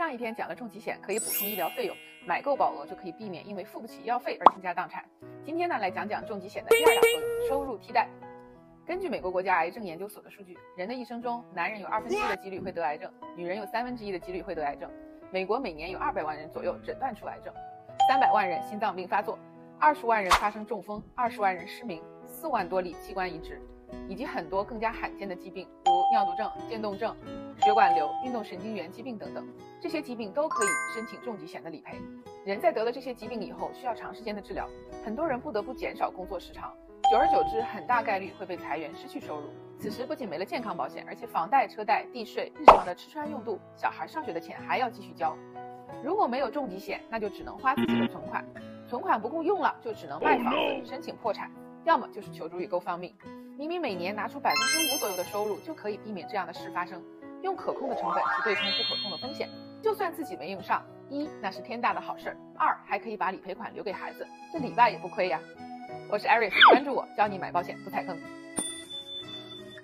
上一篇讲了重疾险可以补充医疗费用，买够保额就可以避免因为付不起医药费而倾家荡产。今天呢，来讲讲重疾险的第二大作用——收入替代。根据美国国家癌症研究所的数据，人的一生中，男人有二分之一的几率会得癌症，女人有三分之一的几率会得癌症。美国每年有二百万人左右诊断出癌症，三百万人心脏病发作，二十万人发生中风，二十万人失明，四万多例器官移植，以及很多更加罕见的疾病，如尿毒症、渐冻症。血管瘤、运动神经元疾病等等，这些疾病都可以申请重疾险的理赔。人在得了这些疾病以后，需要长时间的治疗，很多人不得不减少工作时长，久而久之，很大概率会被裁员，失去收入。此时不仅没了健康保险，而且房贷、车贷、地税、日常的吃穿用度、小孩上学的钱还要继续交。如果没有重疾险，那就只能花自己的存款，存款不够用了，就只能卖房子申请破产，要么就是求助于 GoFundMe。明明每年拿出百分之五左右的收入，就可以避免这样的事发生。用可控的成本去对冲不可控的风险，就算自己没用上，一那是天大的好事儿，二还可以把理赔款留给孩子，这里外也不亏呀。我是 Eric，关注我，教你买保险不踩坑。